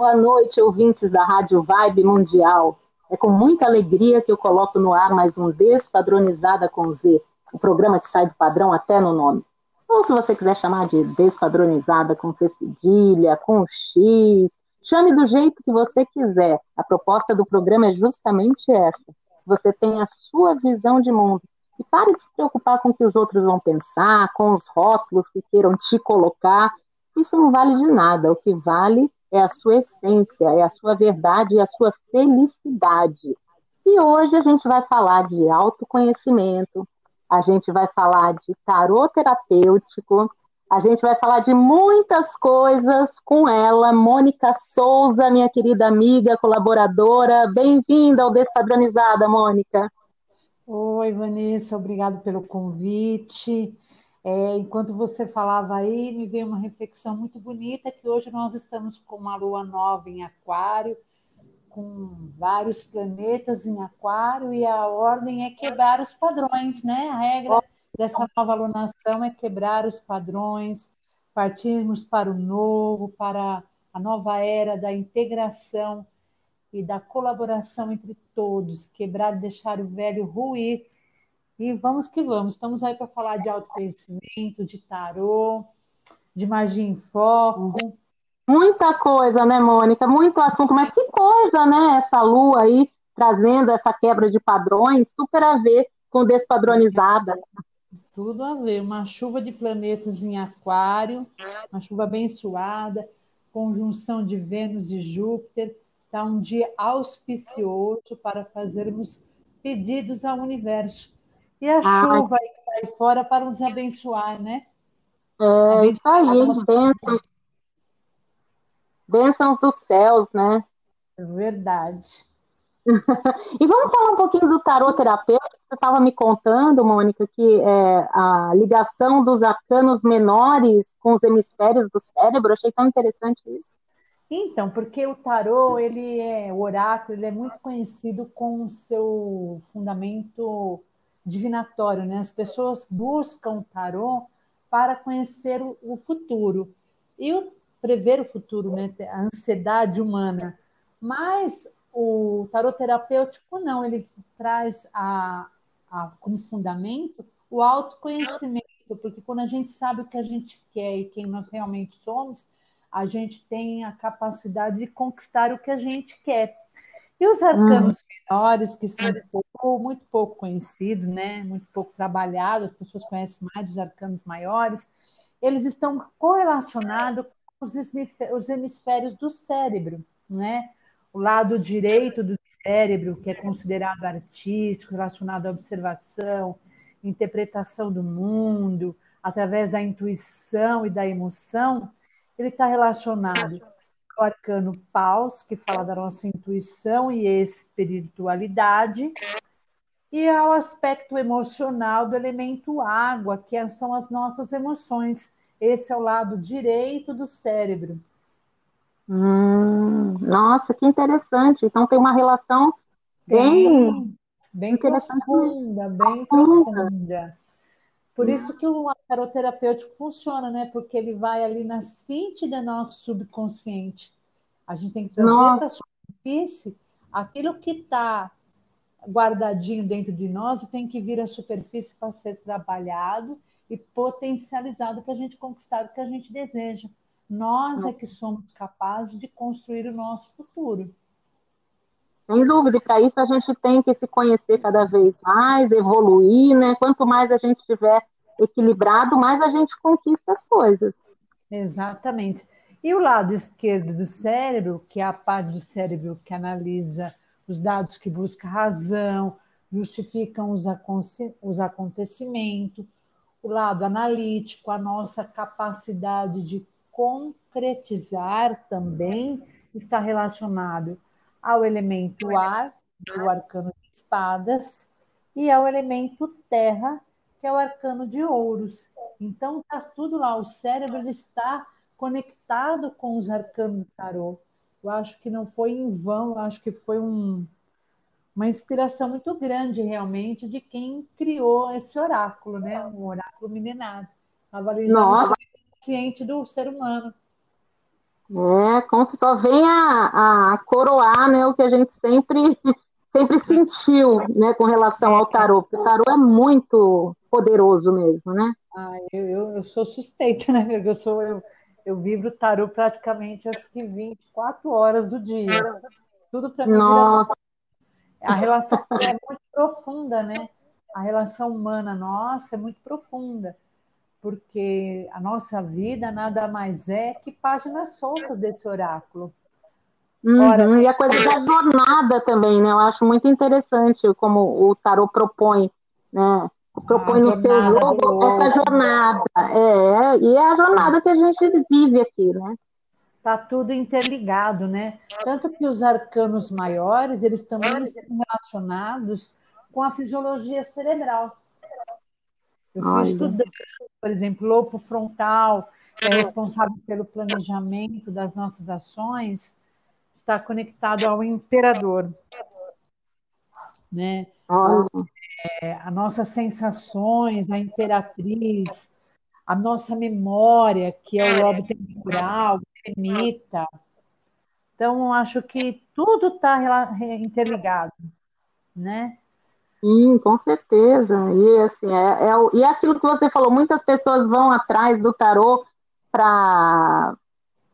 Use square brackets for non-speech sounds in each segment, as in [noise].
Boa noite, ouvintes da Rádio Vibe Mundial. É com muita alegria que eu coloco no ar mais um Despadronizada com Z, o programa que sai do padrão até no nome. Ou se você quiser chamar de Despadronizada com C cedilha, com X, chame do jeito que você quiser. A proposta do programa é justamente essa. Você tem a sua visão de mundo. E pare de se preocupar com o que os outros vão pensar, com os rótulos que queiram te colocar. Isso não vale de nada. O que vale é a sua essência, é a sua verdade e a sua felicidade. E hoje a gente vai falar de autoconhecimento, a gente vai falar de tarô terapêutico, a gente vai falar de muitas coisas com ela, Mônica Souza, minha querida amiga, colaboradora. Bem-vinda ao Despadronizada, Mônica. Oi, Vanessa, obrigado pelo convite. É, enquanto você falava aí, me veio uma reflexão muito bonita que hoje nós estamos com uma lua nova em Aquário, com vários planetas em Aquário e a ordem é quebrar os padrões, né? A regra dessa nova alunação é quebrar os padrões, partirmos para o novo, para a nova era da integração e da colaboração entre todos, quebrar, deixar o velho ruir e vamos que vamos. Estamos aí para falar de autoconhecimento, de tarô, de magia em foco. Muita coisa, né, Mônica? Muito assunto, mas que coisa, né? Essa lua aí trazendo essa quebra de padrões, super a ver com despadronizada. Tudo a ver. Uma chuva de planetas em Aquário, uma chuva abençoada, conjunção de Vênus e Júpiter. Está um dia auspicioso para fazermos pedidos ao universo e a ah, chuva aí que sai fora para nos abençoar, né? É, isso aí, bênçãos. Bênçãos dos céus, né? Verdade. [laughs] e vamos falar um pouquinho do tarot terapêutico. Você estava me contando, Mônica, que é, a ligação dos arcanos menores com os hemisférios do cérebro. Eu achei tão interessante isso. Então, porque o tarô, ele é o oráculo, ele é muito conhecido com o seu fundamento divinatório, né? As pessoas buscam o tarô para conhecer o, o futuro e o, prever o futuro, né? A ansiedade humana. Mas o tarô terapêutico não, ele traz a, a, como fundamento o autoconhecimento, porque quando a gente sabe o que a gente quer e quem nós realmente somos, a gente tem a capacidade de conquistar o que a gente quer. E os arcanos uhum. menores, que são pouco, muito pouco conhecidos, né? muito pouco trabalhados, as pessoas conhecem mais dos arcanos maiores, eles estão correlacionados com os hemisférios do cérebro. Né? O lado direito do cérebro, que é considerado artístico, relacionado à observação, interpretação do mundo, através da intuição e da emoção, ele está relacionado o arcano Paus, que fala da nossa intuição e espiritualidade, e ao aspecto emocional do elemento água, que são as nossas emoções. Esse é o lado direito do cérebro. Hum, nossa, que interessante. Então tem uma relação bem, bem, bem profunda, bem profunda. Por hum. isso que o taroterapêutico funciona, né? Porque ele vai ali na cinta do nosso subconsciente. A gente tem que trazer para a superfície aquilo que está guardadinho dentro de nós e tem que vir à superfície para ser trabalhado e potencializado para a gente conquistar o que a gente deseja. Nós é que somos capazes de construir o nosso futuro. Sem dúvida, para isso a gente tem que se conhecer cada vez mais, evoluir, né? Quanto mais a gente estiver equilibrado, mais a gente conquista as coisas. Exatamente. E o lado esquerdo do cérebro, que é a parte do cérebro que analisa os dados, que busca razão, justificam os, os acontecimentos, o lado analítico, a nossa capacidade de concretizar também está relacionado ao elemento ar, do arcano de espadas, e ao elemento terra, que é o arcano de ouros. Então, está tudo lá, o cérebro está conectado com os arcanos do tarô. Eu acho que não foi em vão, eu acho que foi um, uma inspiração muito grande, realmente, de quem criou esse oráculo, né? Um oráculo milenar. Estava ali já ciente do ser humano. É, como se só vem a, a coroar né, o que a gente sempre, [laughs] sempre sentiu né, com relação ao tarô, porque o tarô é muito poderoso mesmo, né? Ah, eu, eu, sou suspeita, né? Porque eu sou eu, eu vibro tarô praticamente acho que 24 horas do dia. Tudo para mim. Nossa. A relação é muito profunda, né? A relação humana nossa é muito profunda porque a nossa vida nada mais é que páginas soltas desse oráculo. Uhum, Ora, e a coisa da jornada também, né? Eu acho muito interessante como o tarot propõe, né? Propõe no seu jogo essa jornada. É, e é a jornada que a gente vive aqui, né? Está tudo interligado, né? Tanto que os arcanos maiores, eles também estão relacionados com a fisiologia cerebral. Eu fui estudando por exemplo, lobo frontal, que é responsável pelo planejamento das nossas ações, está conectado ao imperador. Né? É, as nossas sensações, a imperatriz, a nossa memória, que é o lobo temporal, ermita. Então, acho que tudo está interligado, né? Sim, com certeza. E assim, é, é, e é aquilo que você falou, muitas pessoas vão atrás do tarô para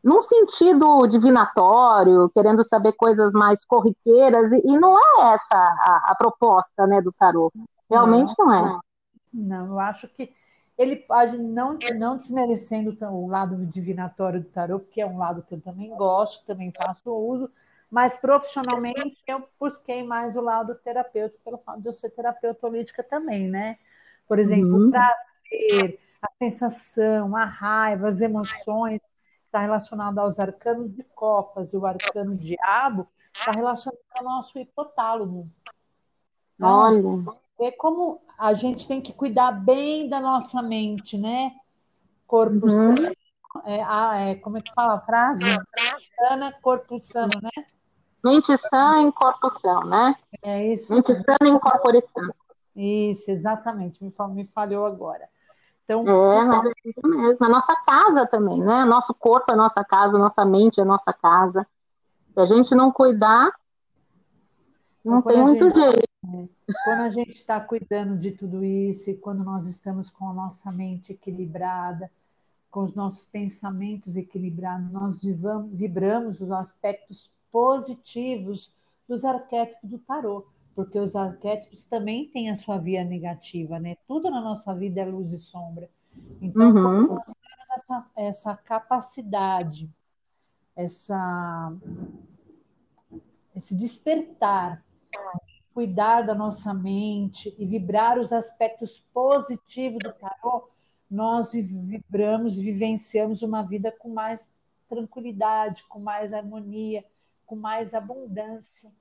num sentido divinatório, querendo saber coisas mais corriqueiras, e, e não é essa a, a, proposta né, do tarô. Realmente não, não é. Não, eu acho que ele pode, não, não desmerecendo o lado divinatório do tarô, porque é um lado que eu também gosto, também faço uso, mas profissionalmente eu busquei mais o lado terapêutico, pelo fato de eu ser terapeuta holística também, né? Por exemplo, uhum. o prazer, a sensação, a raiva, as emoções, está relacionado aos arcanos de copas e o arcano diabo está relacionado ao nosso hipotálamo. Então, Olha. É como a gente tem que cuidar bem da nossa mente, né? Corpo uhum. sano. É, é, como é que fala a frase? Sana, corpo sano, né? Mente sã em corpo são, né? É isso. Mente sã em corpo sã. Isso, exatamente. Me, me falhou agora. Então, é, é isso mesmo. A nossa casa também, né? Nosso corpo é nossa casa, nossa mente é nossa casa. Se a gente não cuidar, não tem muito gente, jeito. É, quando a gente está cuidando de tudo isso e quando nós estamos com a nossa mente equilibrada, com os nossos pensamentos equilibrados, nós vibramos os aspectos positivos dos arquétipos do tarô, porque os arquétipos também têm a sua via negativa, né? Tudo na nossa vida é luz e sombra. Então, uhum. nós temos essa, essa capacidade, essa, esse despertar, cuidar da nossa mente e vibrar os aspectos positivos do tarô, nós vibramos, vivenciamos uma vida com mais tranquilidade, com mais harmonia, com mais abundância.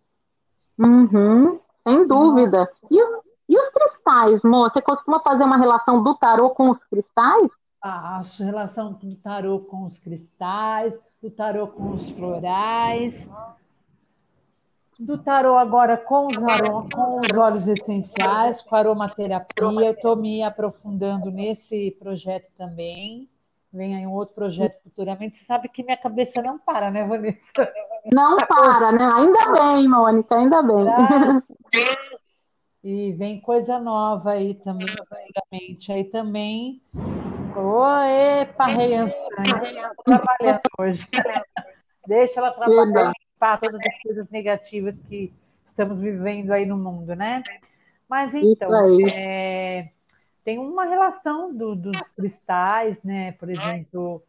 Uhum, sem dúvida. E os, e os cristais, moça? Você costuma fazer uma relação do tarô com os cristais? Ah, a relação do tarô com os cristais, do tarô com os florais, do tarô agora com os, com os óleos essenciais, com aromaterapia. Eu estou me aprofundando nesse projeto também. Vem aí um outro projeto futuramente. Você sabe que minha cabeça não para, né, Vanessa? Não tá para, né? Ainda bem, Mônica, ainda bem. [laughs] E vem coisa nova aí também, futuramente. Aí também. Oi, parrei trabalhando hoje. [laughs] Deixa ela trabalhar, limpar todas as coisas negativas que estamos vivendo aí no mundo, né? Mas então, é, tem uma relação do, dos cristais, né? Por exemplo,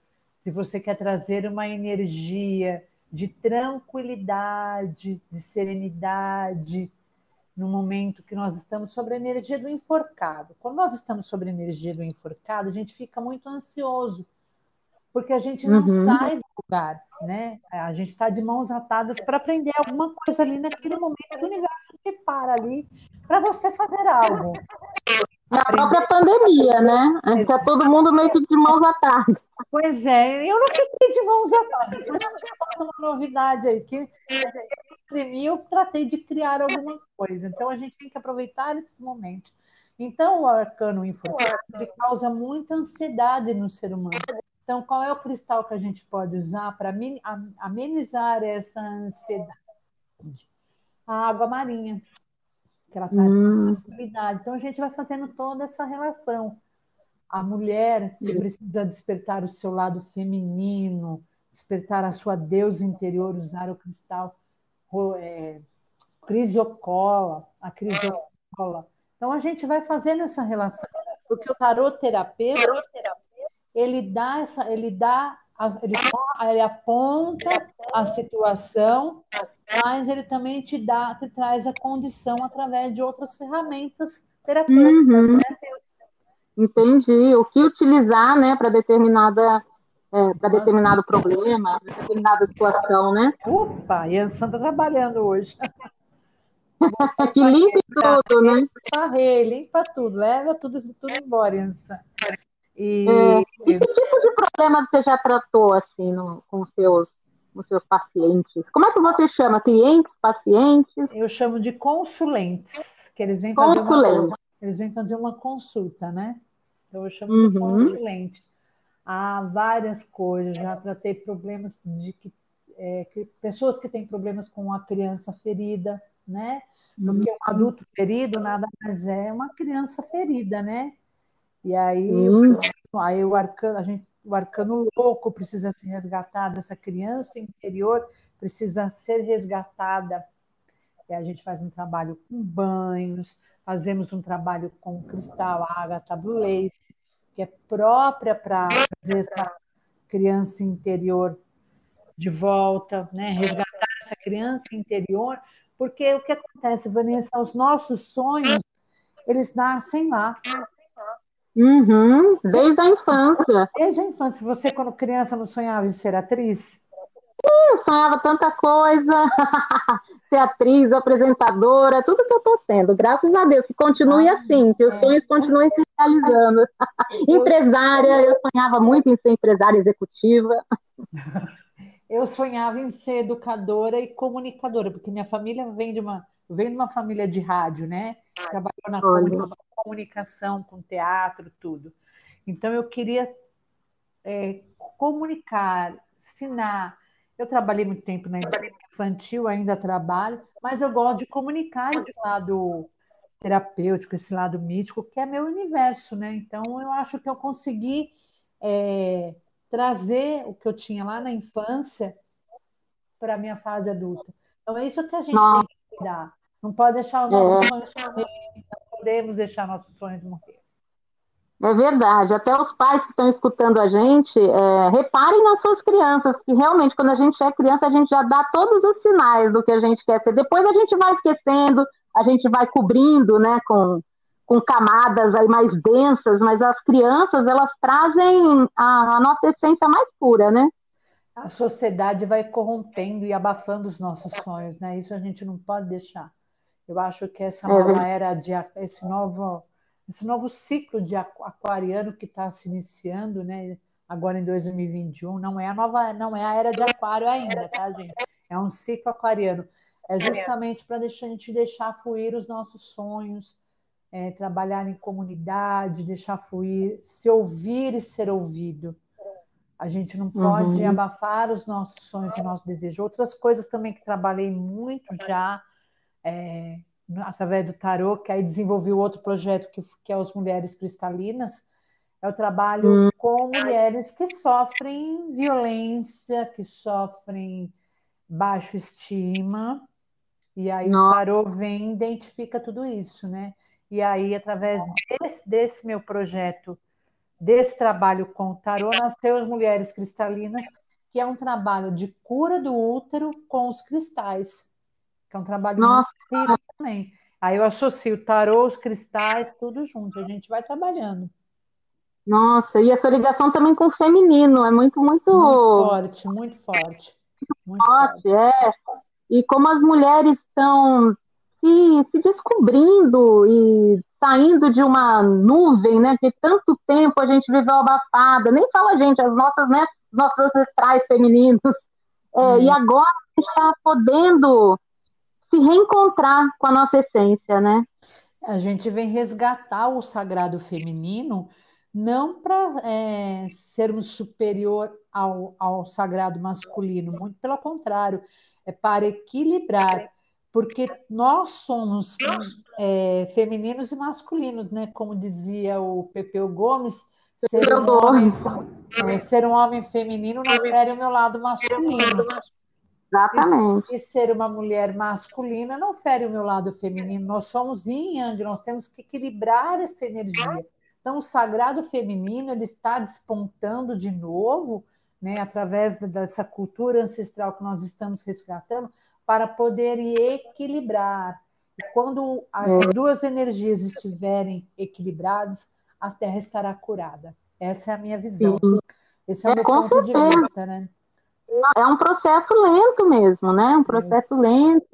se você quer trazer uma energia de tranquilidade, de serenidade, no momento que nós estamos sobre a energia do enforcado. Quando nós estamos sobre a energia do enforcado, a gente fica muito ansioso, porque a gente não uhum. sai do lugar, né? A gente está de mãos atadas para aprender alguma coisa ali naquele momento que o universo te para ali para você fazer algo. Na própria pandemia, né? Está todo mundo meio que de mãos atadas. Pois é, eu não fiquei de mãos atadas. Eu já tinha uma novidade aí, que pandemia eu tratei de criar alguma coisa. Então a gente tem que aproveitar esse momento. Então o arcano infantil ele causa muita ansiedade no ser humano. Então, qual é o cristal que a gente pode usar para amenizar essa ansiedade? A água marinha, que ela traz hum. Então, a gente vai fazendo toda essa relação. A mulher que precisa despertar o seu lado feminino, despertar a sua deusa interior, usar o cristal é, crisiocola, a crisiocola. Então, a gente vai fazendo essa relação. Porque o tarot terapeuta, ele dá essa, ele dá, ele, ele aponta a situação, mas ele também te dá, te traz a condição através de outras ferramentas terapêuticas, uhum. né? Entendi. O que utilizar, né, para determinada é, para determinado problema, determinada situação, né? Opa, e a Santa trabalhando hoje. [laughs] [laughs] que limpa tudo, né? Varrer, limpa tudo, leva tudo, tudo embora, Ansa. E... É, e que tipo de problemas você já tratou assim no, com seus com seus pacientes? Como é que você chama? Clientes, pacientes? Eu chamo de consulentes, que eles vêm fazer uma, eles vêm fazer uma consulta, né? Então eu chamo uhum. de consulente. Há várias coisas, já tratei problemas de que, é, que pessoas que têm problemas com a criança ferida, né? Porque um adulto ferido nada mais é uma criança ferida, né? E aí, hum. aí o, arcano, a gente, o arcano louco precisa ser resgatado, essa criança interior precisa ser resgatada. E a gente faz um trabalho com banhos, fazemos um trabalho com cristal, ágata, blue lace, que é própria para trazer essa criança interior de volta, né? resgatar essa criança interior, porque o que acontece, Vanessa, os nossos sonhos, eles nascem lá. Uhum, desde a infância. Desde a infância. Você, quando criança, não sonhava em ser atriz? Sim, sonhava tanta coisa. [laughs] ser atriz, apresentadora, tudo que eu estou sendo. Graças a Deus, que continue assim, que os é. sonhos continuem se realizando. [laughs] empresária, eu sonhava muito em ser empresária executiva. [laughs] Eu sonhava em ser educadora e comunicadora, porque minha família vem de uma, vem de uma família de rádio, né? Trabalhou na comunicação comunicação, com teatro, tudo. Então eu queria é, comunicar, ensinar. Eu trabalhei muito tempo na infantil, ainda trabalho, mas eu gosto de comunicar esse lado terapêutico, esse lado mítico, que é meu universo, né? Então eu acho que eu consegui é, trazer o que eu tinha lá na infância para a minha fase adulta. Então é isso que a gente Nossa. tem que cuidar. Não pode deixar o nosso é. sonho podemos deixar nossos sonhos morrer. É verdade, até os pais que estão escutando a gente, é, reparem nas suas crianças, que realmente quando a gente é criança, a gente já dá todos os sinais do que a gente quer ser. Depois a gente vai esquecendo, a gente vai cobrindo, né, com, com camadas aí mais densas, mas as crianças, elas trazem a, a nossa essência mais pura, né? A sociedade vai corrompendo e abafando os nossos sonhos, né? Isso a gente não pode deixar. Eu acho que essa é nova era de esse novo esse novo ciclo de aquariano que está se iniciando, né? Agora em 2021 não é a nova não é a era de aquário ainda, tá, gente? É um ciclo aquariano. É justamente para a gente deixar fluir os nossos sonhos, é, trabalhar em comunidade, deixar fluir, se ouvir e ser ouvido. A gente não pode uhum. abafar os nossos sonhos e nossos desejos. Outras coisas também que trabalhei muito já é, através do tarô, que aí desenvolvi outro projeto que, que é os Mulheres Cristalinas, é o trabalho hum. com mulheres que sofrem violência, que sofrem baixa estima, e aí Nossa. o tarô vem e identifica tudo isso, né? E aí, através desse, desse meu projeto, desse trabalho com o tarô, nasceu as Mulheres Cristalinas, que é um trabalho de cura do útero com os cristais que é um trabalho Nossa. muito também. Aí eu associo tarô, os cristais, tudo junto, a gente vai trabalhando. Nossa, e a sua ligação também com o feminino, é muito, muito... Muito forte, muito forte. Muito forte, forte, é. E como as mulheres estão se, se descobrindo e saindo de uma nuvem, né, que tanto tempo a gente viveu abafada, nem fala a gente, as nossas, né, nossos ancestrais femininos, é, hum. e agora a gente está podendo se reencontrar com a nossa essência, né? A gente vem resgatar o sagrado feminino não para é, sermos superior ao, ao sagrado masculino, muito pelo contrário, é para equilibrar, porque nós somos é, femininos e masculinos, né? Como dizia o Pepeu Gomes, ser um homem, é, ser um homem feminino não fere o meu lado masculino. Exatamente. E, e, ser uma mulher masculina não fere o meu lado feminino. Nós somos yin yang, nós temos que equilibrar essa energia. Então, o sagrado feminino ele está despontando de novo, né, através dessa cultura ancestral que nós estamos resgatando, para poder equilibrar. E quando as é. duas energias estiverem equilibradas, a Terra estará curada. Essa é a minha visão. Sim. Esse é o é, meu ponto certeza. de vista, né? É um processo lento mesmo, né? Um processo é. lento.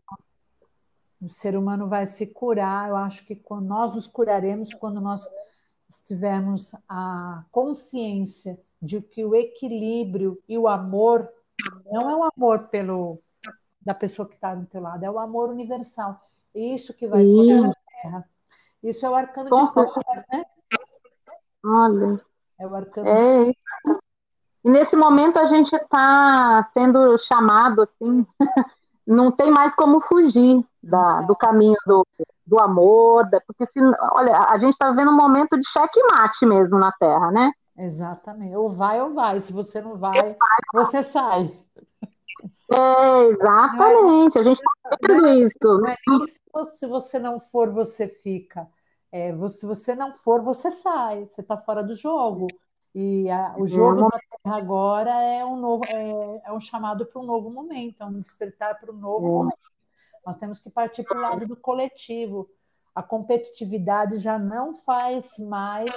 O ser humano vai se curar. Eu acho que nós nos curaremos quando nós tivermos a consciência de que o equilíbrio e o amor não é o amor pelo da pessoa que está do teu lado, é o amor universal. Isso que vai curar a Terra. Isso é o arcano Com de né? Olha. É o arcano. É. E nesse momento a gente está sendo chamado assim, [laughs] não tem mais como fugir da, do caminho do, do amor, da, porque se, olha, a gente está vendo um momento de checkmate mesmo na Terra, né? Exatamente. Ou vai ou vai. Se você não vai, você sai. É, exatamente. a gente está vendo isso. Não é se você não for, você fica. É, se você não for, você sai. Você está fora do jogo. E a, o jogo da Terra agora é um novo, é, é um chamado para um novo momento, é um despertar para um novo é. momento. Nós temos que partir para o lado do coletivo. A competitividade já não faz mais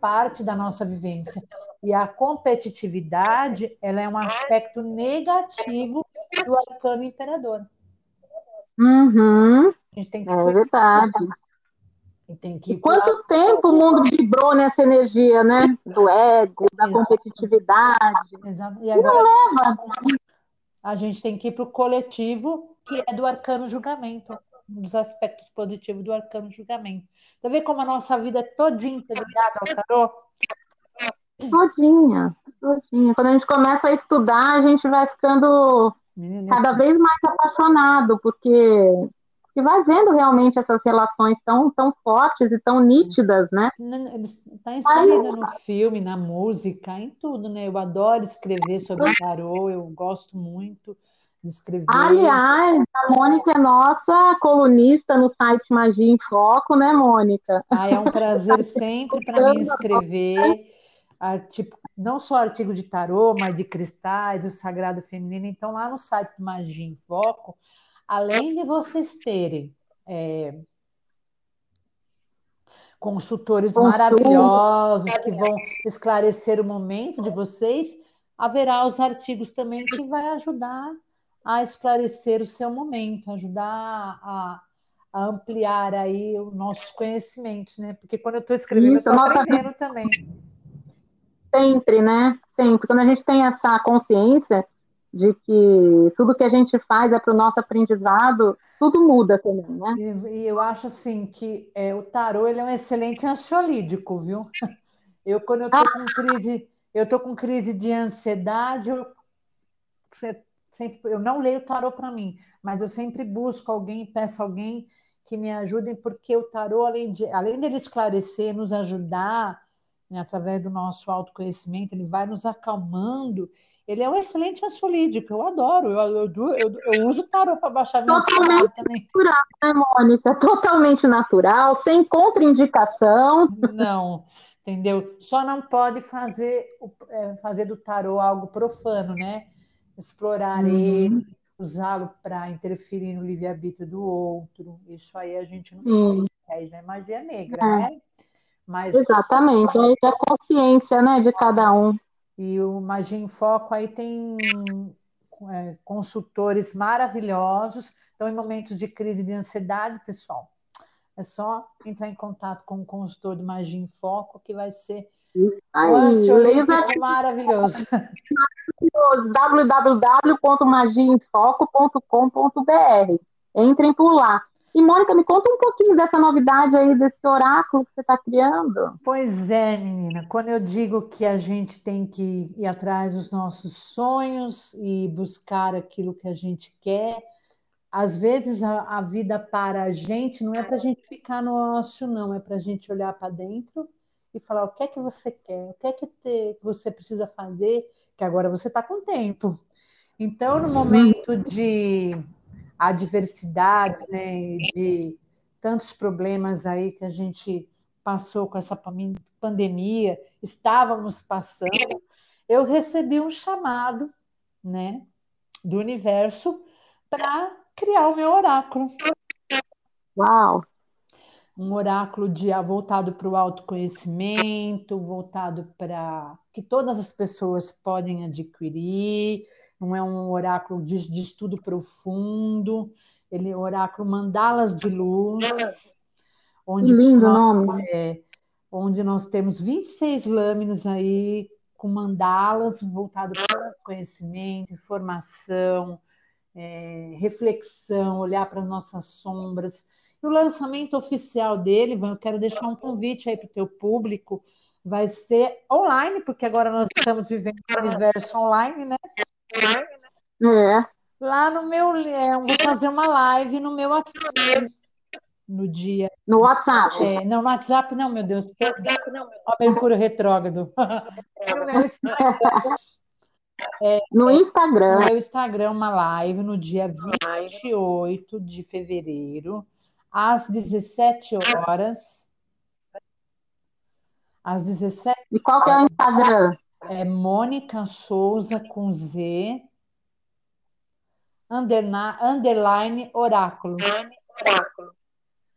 parte da nossa vivência. E a competitividade, ela é um aspecto negativo do arcano imperador. Uhum. A gente tem que é verdade. E e quanto tempo o mundo vibrou nessa energia, né? Do ego, da Exato. competitividade. Exato. E agora, não leva. A gente tem que ir para o coletivo que é do arcano julgamento, um dos aspectos positivos do arcano julgamento. Você vê como a nossa vida é todinha ligada ao tarô? Todinha, todinha. Quando a gente começa a estudar, a gente vai ficando Menina, cada vez mais apaixonado, porque, porque vai vendo realmente essas relações tão, tão fortes e tão nítidas, né? Está inserido no filme, na música, em tudo, né? Eu adoro escrever sobre tarô, eu gosto muito escrever. Aliás, a Mônica é nossa colunista no site Magia em Foco, né, Mônica? Ah, é um prazer sempre para mim escrever, tipo, não só artigo de tarô, mas de cristais, do sagrado feminino. Então, lá no site Magia em Foco, além de vocês terem é, consultores maravilhosos que vão esclarecer o momento de vocês, haverá os artigos também que vai ajudar a esclarecer o seu momento, ajudar a, a ampliar aí os nossos conhecimentos, né? Porque quando eu estou escrevendo, Isso, eu estou aprendendo também. Sempre, né? Sempre. Quando a gente tem essa consciência de que tudo que a gente faz é para o nosso aprendizado, tudo muda também, né? E, eu acho assim que é, o tarô ele é um excelente ansiolítico, viu? [laughs] Eu quando eu estou com crise, eu tô com crise de ansiedade, eu, sempre, eu não leio tarô para mim, mas eu sempre busco alguém, peço alguém que me ajudem, porque o tarô, além de além dele esclarecer, nos ajudar, né, através do nosso autoconhecimento, ele vai nos acalmando. Ele é um excelente ansiolítico, eu adoro, eu, eu, eu, eu uso tarô para baixar minha Totalmente também. natural, né, Mônica? Totalmente natural, sem contraindicação. Não, entendeu? Só não pode fazer, é, fazer do tarô algo profano, né? explorar uhum. ele, usá-lo para interferir no livre-arbítrio do outro. Isso aí a gente não aí já é magia negra, é. né? Mas, Exatamente, aí é a consciência né, de cada um. E o Magia em Foco aí tem é, consultores maravilhosos. Então, em momentos de crise de ansiedade, pessoal, é só entrar em contato com o consultor do Magia em Foco, que vai ser um maravilhoso. [laughs] www.magiaemfoco.com.br. Entrem por lá. E Mônica, me conta um pouquinho dessa novidade aí, desse oráculo que você está criando. Pois é, menina. Quando eu digo que a gente tem que ir atrás dos nossos sonhos e buscar aquilo que a gente quer, às vezes a, a vida para a gente não é para a gente ficar no ócio, não, é para a gente olhar para dentro e falar o que é que você quer, o que é que te, você precisa fazer, que agora você está com tempo. Então, no momento de adversidades, né, de tantos problemas aí que a gente passou com essa pandemia, estávamos passando, eu recebi um chamado, né, do universo para criar o meu oráculo. Uau! Um oráculo de voltado para o autoconhecimento, voltado para que todas as pessoas podem adquirir, não é um oráculo de, de estudo profundo, ele é um oráculo mandalas de luz, onde lindo nós, nome. É, onde nós temos 26 lâminas aí com mandalas voltado para conhecimento, informação, é, reflexão, olhar para nossas sombras. E o lançamento oficial dele, eu quero deixar um convite aí para o teu público, vai ser online, porque agora nós estamos vivendo um universo online, né? É. Lá no meu. É, vou fazer uma live no meu WhatsApp. No dia. No WhatsApp? É, não, no WhatsApp não, meu Deus. WhatsApp não, meu Mercúrio retrógrado. no meu Instagram. [laughs] É, no Instagram. No meu Instagram, uma live no dia 28 de fevereiro, às 17 horas. Às 17 E qual que é o Instagram? É Mônica Souza com Z, underline, underline oráculo.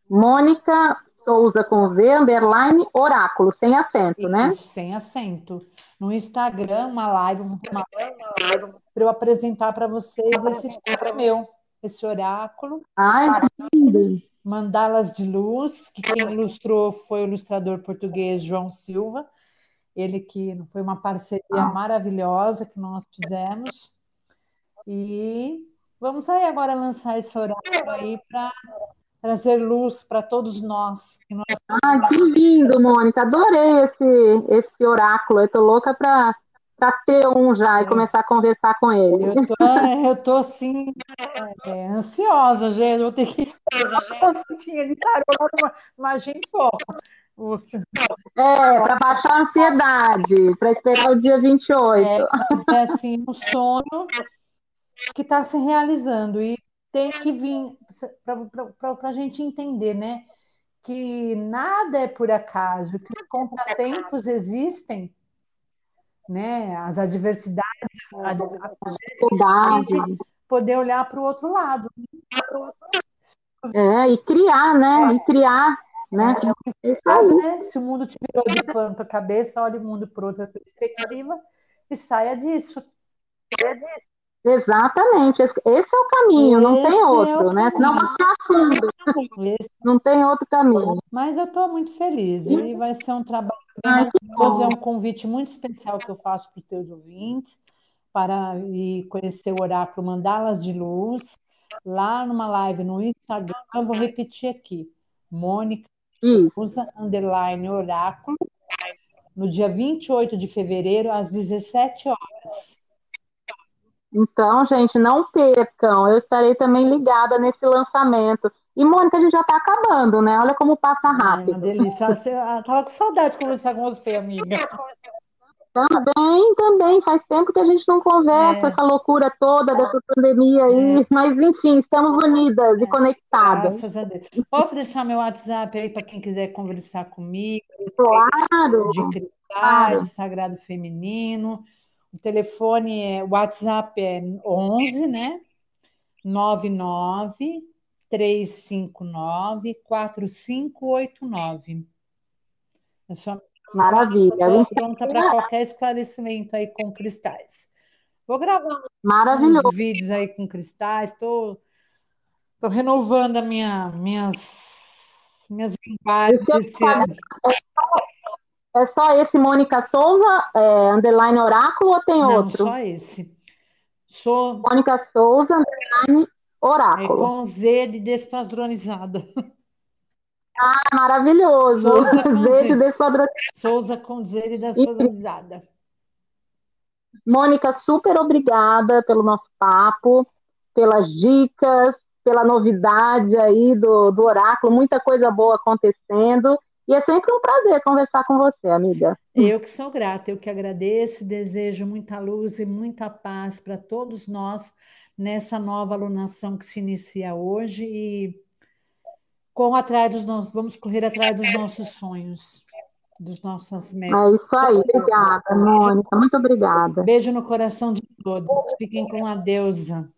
Mônica Souza com Z, underline oráculo, sem acento, né? Isso, sem acento. No Instagram, uma live, uma live para eu apresentar para vocês esse estudo meu, esse oráculo. Ai, que lindo! Mandalas de luz, que quem ilustrou foi o ilustrador português João Silva. Ele que foi uma parceria ah. maravilhosa que nós fizemos. E vamos aí agora lançar esse horário aí para trazer luz para todos nós. Que nós... Ah, que lindo, Mônica. Adorei esse, esse oráculo. Eu tô louca para ter um já e é. começar a conversar com ele. Eu tô, é, eu tô assim, é, ansiosa, gente. Eu vou ter que [laughs] fazer uma consultinha de tarô, imagine foco. É, para baixar a ansiedade, para esperar o dia 28. É, é assim, um sonho que está se realizando e tem que vir para a gente entender, né? Que nada é por acaso, que os contratempos existem, né? As adversidades, a, a poder olhar para o outro lado. É, e criar, né? E criar né? É, é né? Se o mundo te virou de ponta cabeça, olhe o mundo por outra perspectiva e saia disso. Exatamente, esse é o caminho, esse não tem é outro, é né? Senão você afunda. Esse... Não tem outro caminho. Mas eu estou muito feliz e vai ser um trabalho Ai, É um convite muito especial que eu faço para os teus ouvintes para ir conhecer o oráculo Mandalas de Luz lá numa live no Instagram. Eu vou repetir aqui. Mônica usa underline oráculo no dia 28 de fevereiro, às 17 horas. Então, gente, não percam. Eu estarei também ligada nesse lançamento. E, Mônica, a gente já está acabando, né? Olha como passa rápido. Ai, uma delícia. Eu tava com saudade de conversar com você, amiga. Também, também. Faz tempo que a gente não conversa, é. essa loucura toda dessa pandemia aí. É. Mas, enfim, estamos unidas é. e conectadas. Graças a Deus. Posso deixar meu WhatsApp aí para quem quiser conversar comigo? Claro! De cristais, claro. sagrado feminino. O telefone é, o WhatsApp é 11, né? 99 359 4589. É só Maravilha. Estou pronta para qualquer esclarecimento aí com cristais. Vou gravar uns vídeos aí com cristais. Estou tô, tô renovando a minha, minhas, minhas linguagens esse ano. É só esse Mônica Souza, é, underline oráculo, ou tem Não, outro? só esse. Sou... Mônica Souza, underline Oráculo. É com Z de despadronizada. [laughs] Ah, maravilhoso. Souza com [laughs] Z de despadronizada. Souza com Z de despadronizada. Mônica, super obrigada pelo nosso papo, pelas dicas, pela novidade aí do, do oráculo, muita coisa boa acontecendo. E é sempre um prazer conversar com você, amiga. Eu que sou grata, eu que agradeço, desejo muita luz e muita paz para todos nós nessa nova alunação que se inicia hoje e com atrás dos nossos, vamos correr atrás dos nossos sonhos, dos nossos metas. É isso aí, obrigada, Mônica, muito obrigada. Beijo no coração de todos. Fiquem com a deusa.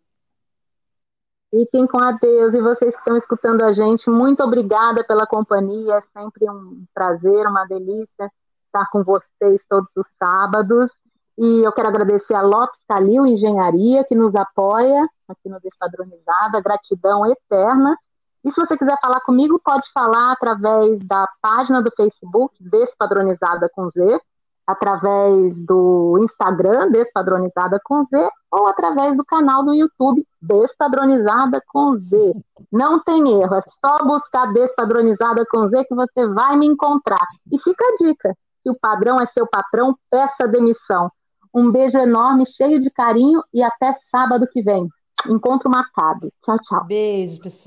Fiquem com a Deus e vocês que estão escutando a gente, muito obrigada pela companhia. É sempre um prazer, uma delícia estar com vocês todos os sábados. E eu quero agradecer a Lopes Calil Engenharia, que nos apoia aqui no Despadronizada. Gratidão eterna. E se você quiser falar comigo, pode falar através da página do Facebook Despadronizada com Z, através do Instagram Despadronizada com Z ou através do canal do YouTube Despadronizada com Z. Não tem erro, é só buscar Despadronizada com Z que você vai me encontrar. E fica a dica: se o padrão é seu patrão, peça demissão. Um beijo enorme, cheio de carinho e até sábado que vem. Encontro marcado. Tchau, tchau. Beijo, pessoal.